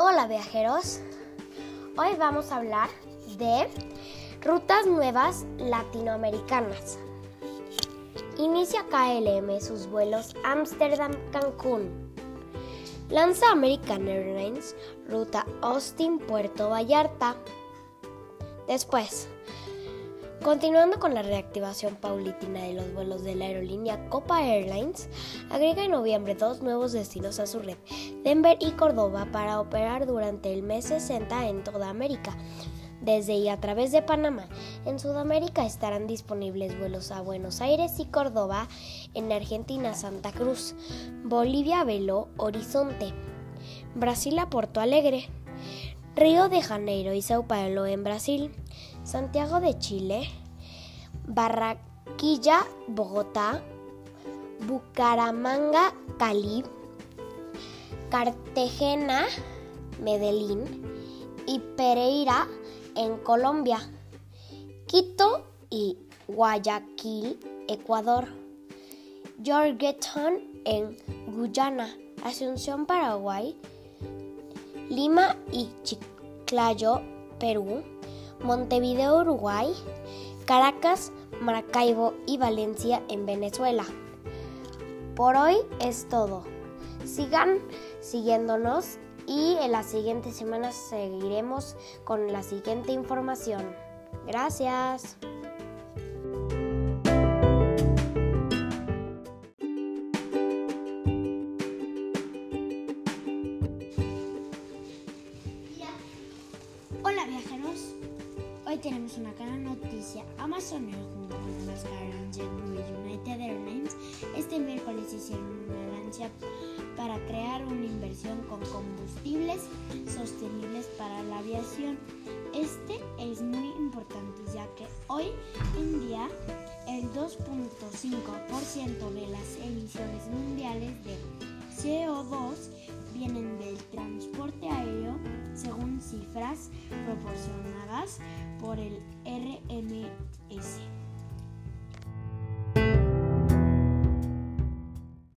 Hola viajeros, hoy vamos a hablar de rutas nuevas latinoamericanas. Inicia KLM sus vuelos Ámsterdam-Cancún. Lanza American Airlines ruta Austin-Puerto Vallarta. Después, Continuando con la reactivación paulatina de los vuelos de la aerolínea Copa Airlines, agrega en noviembre dos nuevos destinos a su red, Denver y Córdoba, para operar durante el mes 60 en toda América. Desde y a través de Panamá, en Sudamérica estarán disponibles vuelos a Buenos Aires y Córdoba, en Argentina Santa Cruz, Bolivia Belo Horizonte, Brasil a Porto Alegre, Río de Janeiro y Sao Paulo en Brasil, Santiago de Chile, Barranquilla, Bogotá, Bucaramanga, Cali, Cartagena, Medellín y Pereira en Colombia, Quito y Guayaquil, Ecuador, Georgetown en Guyana, Asunción, Paraguay, Lima y Chiclayo, Perú, Montevideo, Uruguay, Caracas, Maracaibo y Valencia en Venezuela. Por hoy es todo. Sigan siguiéndonos y en las siguientes semanas seguiremos con la siguiente información. Gracias. Hola viajeros, hoy tenemos una gran noticia. Amazon junto con las y United Airlines este miércoles hicieron una alianza para crear una inversión con combustibles sostenibles para la aviación. Este es muy importante ya que hoy en día el 2.5% de las emisiones mundiales de CO2 vienen del transporte aéreo según cifras proporcionadas por el RMS.